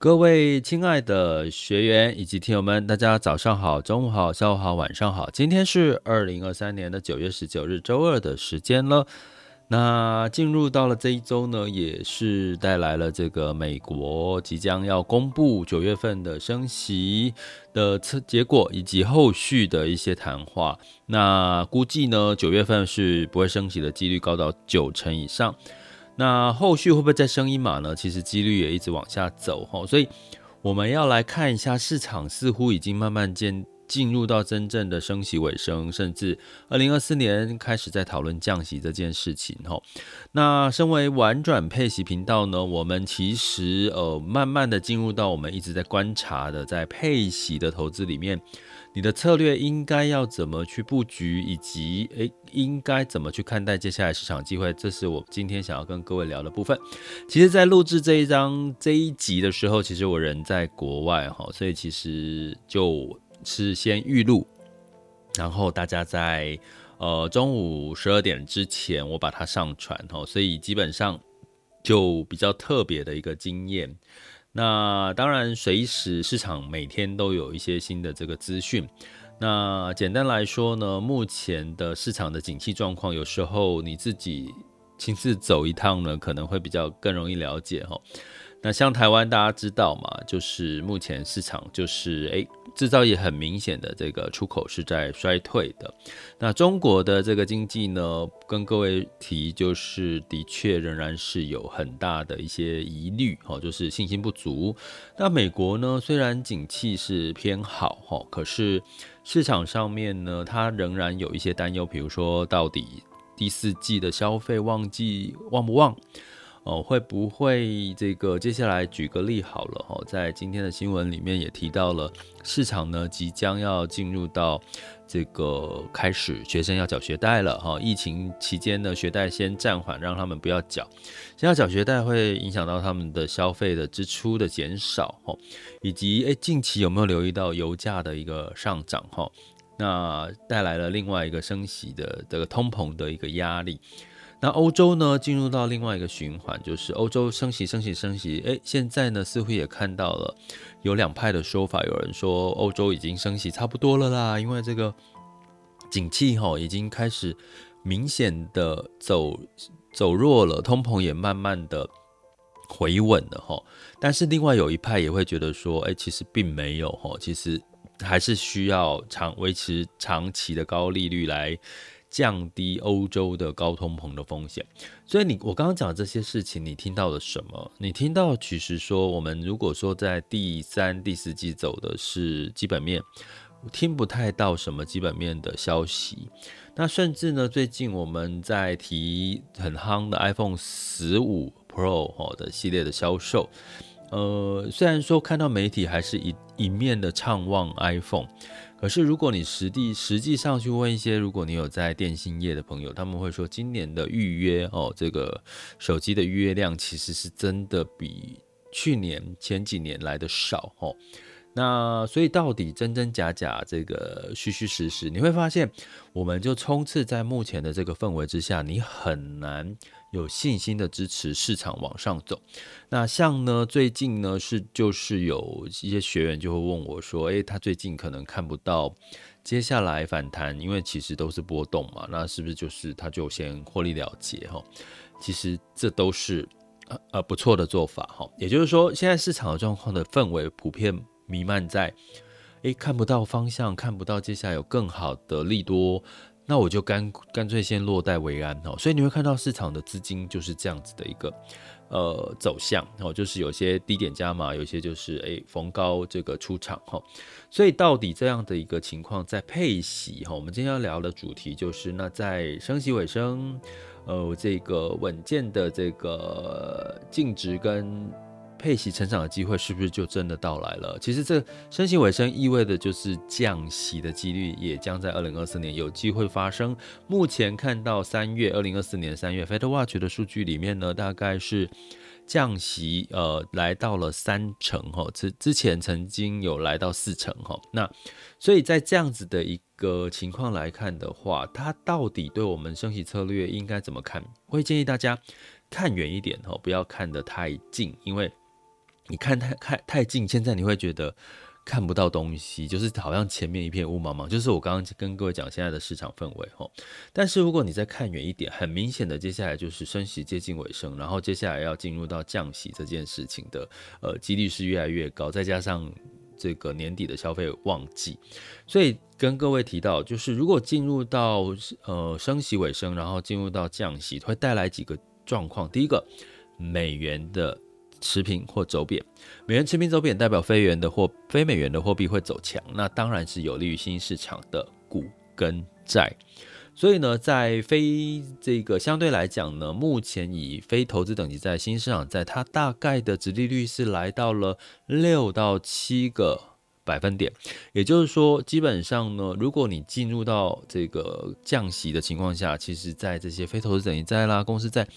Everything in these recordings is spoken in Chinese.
各位亲爱的学员以及听友们，大家早上好、中午好、下午好、晚上好。今天是二零二三年的九月十九日，周二的时间了。那进入到了这一周呢，也是带来了这个美国即将要公布九月份的升息的测结果，以及后续的一些谈话。那估计呢，九月份是不会升息的几率高到九成以上。那后续会不会再升一码呢？其实几率也一直往下走哈，所以我们要来看一下市场，似乎已经慢慢见进入到真正的升息尾声，甚至二零二四年开始在讨论降息这件事情哈。那身为玩转配息频道呢，我们其实呃慢慢的进入到我们一直在观察的在配息的投资里面。你的策略应该要怎么去布局，以及诶，应该怎么去看待接下来市场机会？这是我今天想要跟各位聊的部分。其实，在录制这一章这一集的时候，其实我人在国外哈，所以其实就是先预录，然后大家在呃中午十二点之前我把它上传哈，所以基本上就比较特别的一个经验。那当然，随时市场每天都有一些新的这个资讯。那简单来说呢，目前的市场的景气状况，有时候你自己亲自走一趟呢，可能会比较更容易了解哈。那像台湾，大家知道嘛，就是目前市场就是诶。制造业很明显的这个出口是在衰退的。那中国的这个经济呢，跟各位提就是的确仍然是有很大的一些疑虑，哦，就是信心不足。那美国呢，虽然景气是偏好，哈，可是市场上面呢，它仍然有一些担忧，比如说到底第四季的消费旺季旺不旺？哦，会不会这个接下来举个例好了哈，在今天的新闻里面也提到了，市场呢即将要进入到这个开始学生要缴学贷了哈。疫情期间呢，学贷先暂缓，让他们不要缴。现在缴学贷会影响到他们的消费的支出的减少哈，以及诶近期有没有留意到油价的一个上涨哈？那带来了另外一个升息的这个通膨的一个压力。那欧洲呢，进入到另外一个循环，就是欧洲升息、升息、升息。诶，现在呢，似乎也看到了有两派的说法，有人说欧洲已经升息差不多了啦，因为这个景气哈已经开始明显的走走弱了，通膨也慢慢的回稳了哈。但是另外有一派也会觉得说，诶，其实并没有哈，其实还是需要长维持长期的高利率来。降低欧洲的高通膨的风险，所以你我刚刚讲的这些事情，你听到了什么？你听到其实说，我们如果说在第三、第四季走的是基本面，听不太到什么基本面的消息。那甚至呢，最近我们在提很夯的 iPhone 十五 Pro 的系列的销售，呃，虽然说看到媒体还是一一面的畅旺 iPhone。可是，如果你实地实际上去问一些，如果你有在电信业的朋友，他们会说，今年的预约哦，这个手机的预约量其实是真的比去年前几年来的少哦。那所以到底真真假假，这个虚虚实实，你会发现，我们就冲刺在目前的这个氛围之下，你很难有信心的支持市场往上走。那像呢，最近呢是就是有一些学员就会问我说，诶，他最近可能看不到接下来反弹，因为其实都是波动嘛，那是不是就是他就先获利了结哈？其实这都是呃呃不错的做法哈。也就是说，现在市场的状况的氛围普遍。弥漫在，诶，看不到方向，看不到接下来有更好的利多，那我就干干脆先落袋为安哦。所以你会看到市场的资金就是这样子的一个呃走向哦，就是有些低点加码，有些就是诶逢高这个出场哈。所以到底这样的一个情况在配息哈，我们今天要聊的主题就是那在升息尾声。呃这个稳健的这个净值跟。配息成长的机会是不是就真的到来了？其实这升息尾声意味的就是降息的几率也将在二零二四年有机会发生。目前看到三月二零二四年三月 FedWatch 的数据里面呢，大概是降息呃来到了三成哈，之之前曾经有来到四成哈。那所以在这样子的一个情况来看的话，它到底对我们升息策略应该怎么看？我会建议大家看远一点哈，不要看得太近，因为。你看太看太近，现在你会觉得看不到东西，就是好像前面一片雾茫茫。就是我刚刚跟各位讲现在的市场氛围齁。但是如果你再看远一点，很明显的，接下来就是升息接近尾声，然后接下来要进入到降息这件事情的呃几率是越来越高，再加上这个年底的消费旺季，所以跟各位提到，就是如果进入到呃升息尾声，然后进入到降息，会带来几个状况。第一个，美元的。持平或走贬，美元持平走贬代表非元的或非美元的货币会走强，那当然是有利于新兴市场的股跟债。所以呢，在非这个相对来讲呢，目前以非投资等级在、新兴市场在，它大概的值利率是来到了六到七个百分点，也就是说，基本上呢，如果你进入到这个降息的情况下，其实在这些非投资等级债啦、公司债，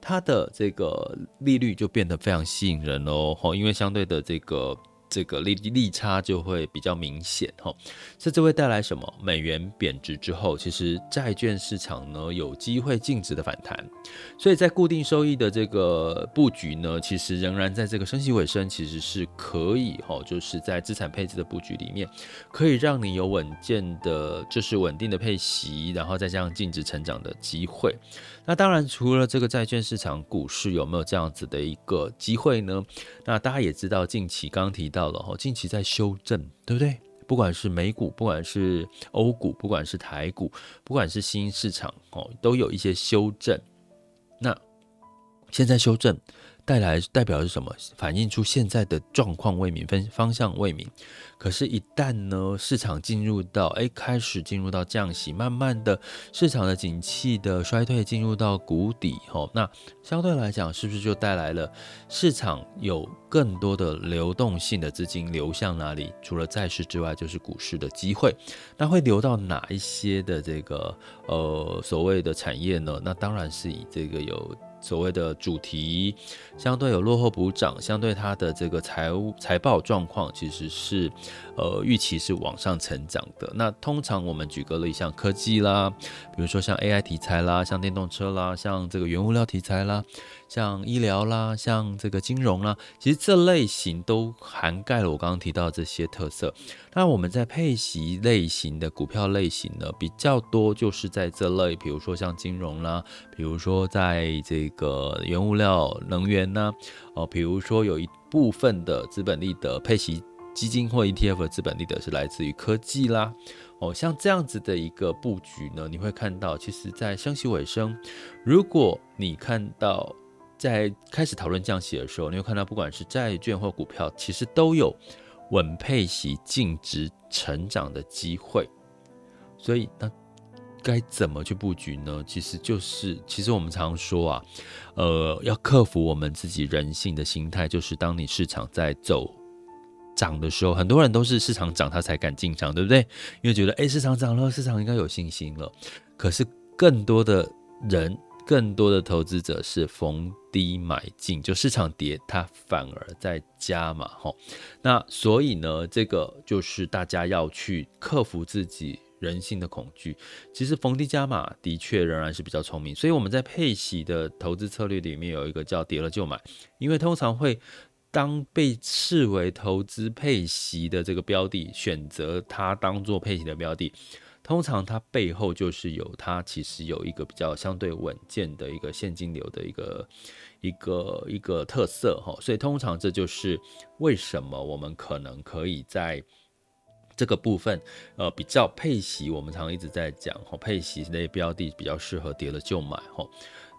它的这个利率就变得非常吸引人喽，吼，因为相对的这个。这个利利差就会比较明显哈，这就会带来什么？美元贬值之后，其实债券市场呢有机会净值的反弹，所以在固定收益的这个布局呢，其实仍然在这个升息尾声，其实是可以哈，就是在资产配置的布局里面，可以让你有稳健的，就是稳定的配息，然后再加上净值成长的机会。那当然，除了这个债券市场，股市有没有这样子的一个机会呢？那大家也知道，近期刚提到了哈，近期在修正，对不对？不管是美股，不管是欧股，不管是台股，不管是新市场哦，都有一些修正。那现在修正。带来代表是什么？反映出现在的状况未明，分方向未明。可是，一旦呢市场进入到哎开始进入到降息，慢慢的市场的景气的衰退进入到谷底吼，那相对来讲是不是就带来了市场有更多的流动性的资金流向哪里？除了债市之外，就是股市的机会。那会流到哪一些的这个呃所谓的产业呢？那当然是以这个有。所谓的主题相对有落后补涨，相对它的这个财务财报状况其实是呃预期是往上成长的。那通常我们举个例，像科技啦，比如说像 AI 题材啦，像电动车啦，像这个原物料题材啦。像医疗啦，像这个金融啦，其实这类型都涵盖了我刚刚提到的这些特色。那我们在配息类型的股票类型呢，比较多就是在这类，比如说像金融啦，比如说在这个原物料、能源呐，哦，比如说有一部分的资本利得配息基金或 ETF 的资本利得是来自于科技啦。哦，像这样子的一个布局呢，你会看到，其实，在升息尾声，如果你看到在开始讨论降息的时候，你会看到，不管是债券或股票，其实都有稳配息、净值成长的机会。所以，那该怎么去布局呢？其实就是，其实我们常说啊，呃，要克服我们自己人性的心态，就是当你市场在走。涨的时候，很多人都是市场涨他才敢进场，对不对？因为觉得，诶，市场涨了，市场应该有信心了。可是更多的人，更多的投资者是逢低买进，就市场跌，它反而在加码，吼。那所以呢，这个就是大家要去克服自己人性的恐惧。其实逢低加码的确仍然是比较聪明。所以我们在配息的投资策略里面有一个叫跌了就买，因为通常会。当被视为投资配息的这个标的，选择它当做配息的标的，通常它背后就是有它其实有一个比较相对稳健的一个现金流的一个一个一个特色哈，所以通常这就是为什么我们可能可以在这个部分呃比较配息，我们常一直在讲哈，配息类标的比较适合跌了就买哈，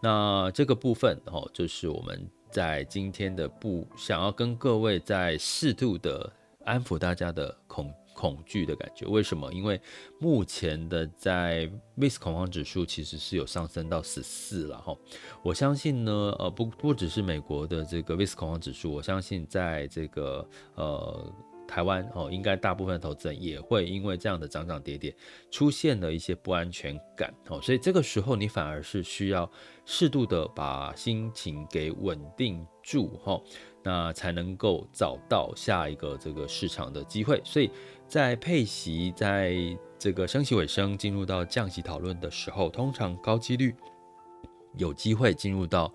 那这个部分哈就是我们。在今天的不想要跟各位在适度的安抚大家的恐恐惧的感觉。为什么？因为目前的在 VIX 恐慌指数其实是有上升到十四了哈。我相信呢，呃，不不只是美国的这个 VIX 恐慌指数，我相信在这个呃。台湾哦，应该大部分投资人也会因为这样的涨涨跌跌，出现了一些不安全感哦，所以这个时候你反而是需要适度的把心情给稳定住哈，那才能够找到下一个这个市场的机会。所以在配息在这个升息尾声进入到降息讨论的时候，通常高几率有机会进入到。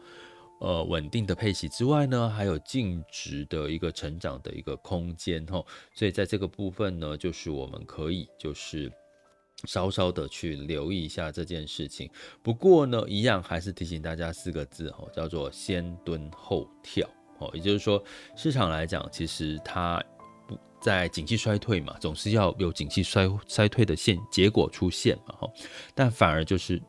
呃，稳定的配息之外呢，还有净值的一个成长的一个空间哈，所以在这个部分呢，就是我们可以就是稍稍的去留意一下这件事情。不过呢，一样还是提醒大家四个字哈，叫做先蹲后跳哦，也就是说，市场来讲，其实它在景气衰退嘛，总是要有景气衰衰退的现结果出现嘛哈，但反而就是。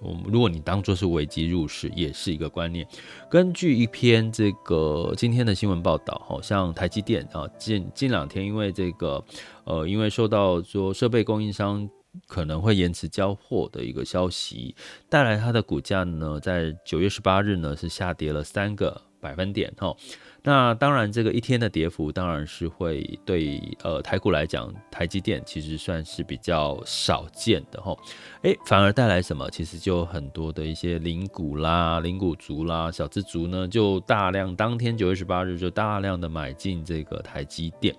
我们如果你当做是危机入市，也是一个观念。根据一篇这个今天的新闻报道，好像台积电啊，近近两天因为这个呃，因为受到说设备供应商可能会延迟交货的一个消息，带来它的股价呢，在九月十八日呢是下跌了三个百分点哈。那当然，这个一天的跌幅当然是会对呃台股来讲，台积电其实算是比较少见的哈。诶，反而带来什么？其实就很多的一些零股啦、零股族啦、小资族呢，就大量当天九月十八日就大量的买进这个台积电。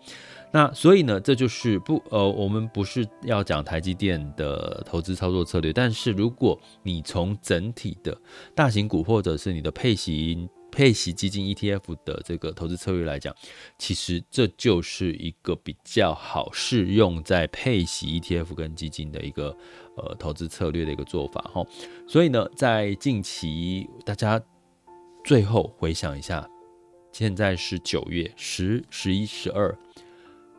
那所以呢，这就是不呃，我们不是要讲台积电的投资操作策略，但是如果你从整体的大型股或者是你的配型。配息基金 ETF 的这个投资策略来讲，其实这就是一个比较好适用在配息 ETF 跟基金的一个呃投资策略的一个做法哈。所以呢，在近期大家最后回想一下，现在是九月十、十一、十二，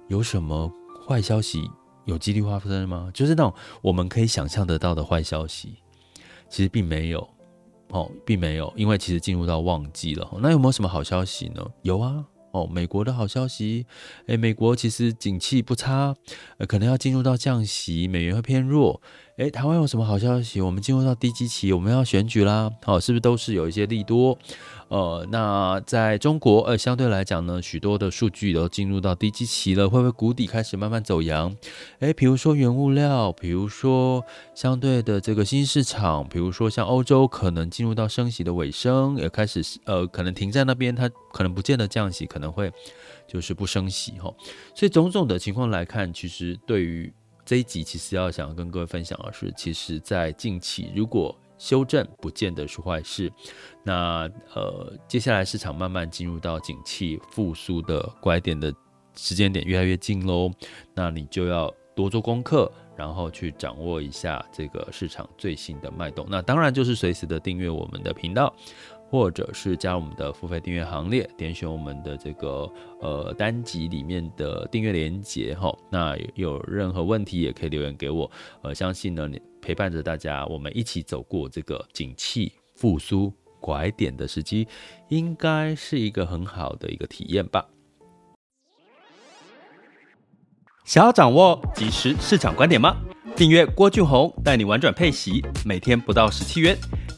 有什么坏消息有几率发生吗？就是那种我们可以想象得到的坏消息，其实并没有。哦，并没有，因为其实进入到旺季了。那有没有什么好消息呢？有啊，哦，美国的好消息，诶，美国其实景气不差，可能要进入到降息，美元会偏弱。诶，台湾有什么好消息？我们进入到低基期，我们要选举啦，好，哦，是不是都是有一些利多？呃，那在中国，呃，相对来讲呢，许多的数据都进入到低基期了，会不会谷底开始慢慢走阳？诶，比如说原物料，比如说相对的这个新市场，比如说像欧洲可能进入到升息的尾声，也开始呃，可能停在那边，它可能不见得降息，可能会就是不升息哈。所以种种的情况来看，其实对于。这一集其实要想跟各位分享的是，其实，在近期如果修正不见得是坏事，那呃，接下来市场慢慢进入到景气复苏的拐点的时间点越来越近喽，那你就要多做功课，然后去掌握一下这个市场最新的脉动。那当然就是随时的订阅我们的频道。或者是加入我们的付费订阅行列，点选我们的这个呃单集里面的订阅连接哈。那有任何问题也可以留言给我。呃，相信呢，你陪伴着大家，我们一起走过这个景气复苏拐点的时机，应该是一个很好的一个体验吧。想要掌握即时市场观点吗？订阅郭俊宏带你玩转配息，每天不到十七元。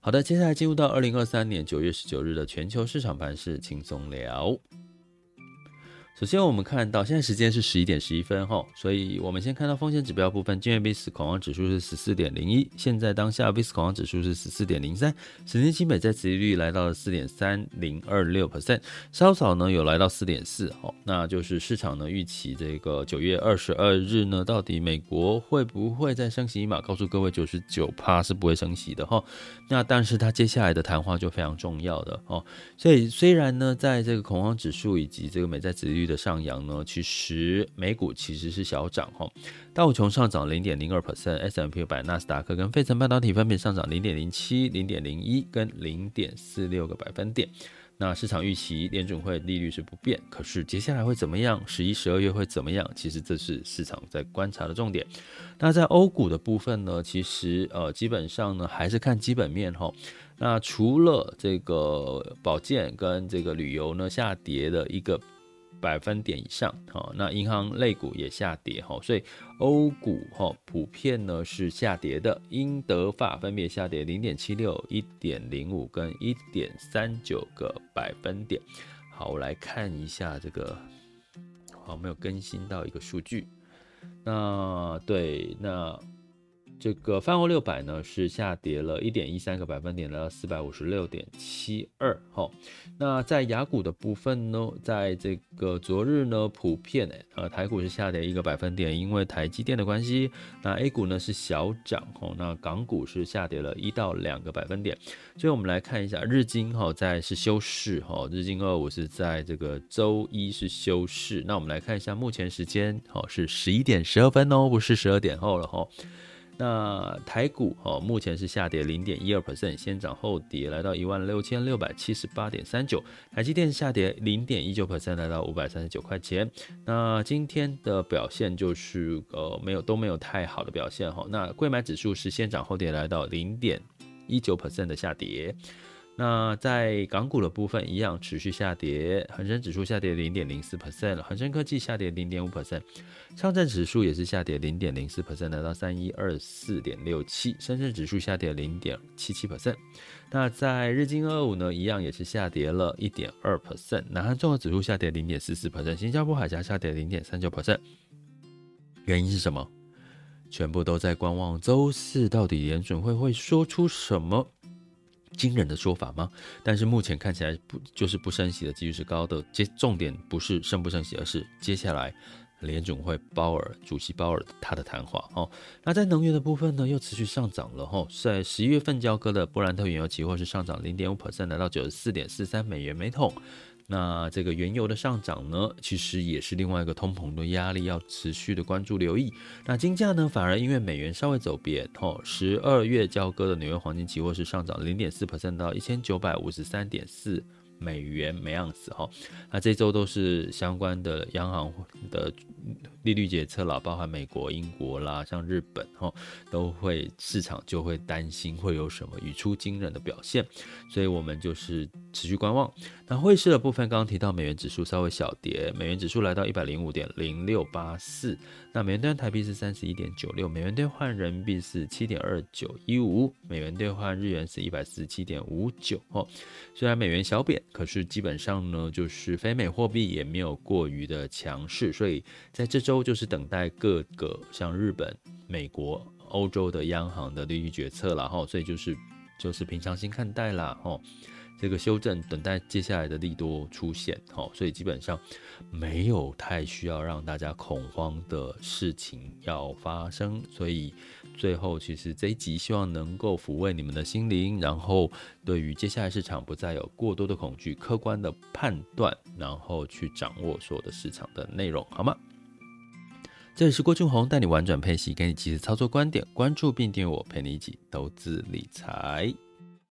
好的，接下来进入到二零二三年九月十九日的全球市场盘势轻松聊。首先，我们看到现在时间是十一点十一分哈，所以我们先看到风险指标部分，今日 VIX 恐慌指数是十四点零一，现在当下 VIX 恐慌指数是十四点零三，十年期美债殖利率来到了四点三零二六 percent，稍早呢有来到四点四，好，那就是市场呢预期这个九月二十二日呢，到底美国会不会再升息一码？告诉各位，九十九趴是不会升息的哈，那但是它接下来的谈话就非常重要的哦，所以虽然呢，在这个恐慌指数以及这个美债殖利率的上扬呢，其实美股其实是小涨哈，道琼上涨零点零二 percent，S&P 五百、纳斯达克跟费城半导体分别上涨零点零七、零点零一跟零点四六个百分点。那市场预期联准会利率是不变，可是接下来会怎么样？十一、十二月会怎么样？其实这是市场在观察的重点。那在欧股的部分呢？其实呃，基本上呢还是看基本面哈。那除了这个保健跟这个旅游呢下跌的一个。百分点以上，好，那银行类股也下跌，哈，所以欧股哈普遍呢是下跌的，英德法分别下跌零点七六、一点零五跟一点三九个百分点。好，我来看一下这个，好，没有更新到一个数据，那对，那。这个泛欧六百呢是下跌了一点一三个百分点，来到四百五十六点七二。哈，那在雅股的部分呢，在这个昨日呢，普遍呃台股是下跌一个百分点，因为台积电的关系。那 A 股呢是小涨，哈，那港股是下跌了一到两个百分点。所以我们来看一下日经，哈，在是休市，哈，日经二五是在这个周一是休市。那我们来看一下目前时间，哈，是十一点十二分哦，不是十二点后了，哈。那台股哦，目前是下跌零点一二 percent，先涨后跌，来到一万六千六百七十八点三九。台积电下跌零点一九 percent，来到五百三十九块钱。那今天的表现就是呃，没有都没有太好的表现哈。那柜买指数是先涨后跌，来到零点一九 percent 的下跌。那在港股的部分一样持续下跌，恒生指数下跌零点零四 percent，恒生科技下跌零点五 percent，上证指数也是下跌零点零四 percent，来到三一二四点六七，深圳指数下跌零点七七 percent。那在日经二五呢，一样也是下跌了一点二 percent，南韩综合指数下跌零点四四 percent，新加坡海峡下跌零点三九 percent。原因是什么？全部都在观望周四到底联准会会说出什么？惊人的说法吗？但是目前看起来不就是不升息的几率是高的。接重点不是升不升息，而是接下来联总会鲍尔主席鲍尔他的谈话哦。那在能源的部分呢，又持续上涨了哈。在十一月份交割的布兰特原油期货是上涨零点五 percent，来到九十四点四三美元每桶。那这个原油的上涨呢，其实也是另外一个通膨的压力，要持续的关注留意。那金价呢，反而因为美元稍微走贬，哦，十二月交割的纽约黄金期货是上涨零点四 percent 到一千九百五十三点四美元每盎司，哈。那这周都是相关的央行的。利率决策了，包含美国、英国啦，像日本哈，都会市场就会担心会有什么语出惊人的表现，所以我们就是持续观望。那汇市的部分，刚刚提到美元指数稍微小跌，美元指数来到一百零五点零六八四，那美元兑台币是三十一点九六，美元兑换人民币是七点二九一五，美元兑换日元是一百四十七点五九哦。虽然美元小贬，可是基本上呢，就是非美货币也没有过于的强势，所以在这。周就是等待各个像日本、美国、欧洲的央行的利率决策了哈，所以就是就是平常心看待啦哈，这个修正等待接下来的利多出现好，所以基本上没有太需要让大家恐慌的事情要发生，所以最后其实这一集希望能够抚慰你们的心灵，然后对于接下来市场不再有过多的恐惧，客观的判断，然后去掌握所有的市场的内容，好吗？这里是郭俊宏，带你玩转配息，给你及时操作观点，关注并订阅我，陪你一起投资理财。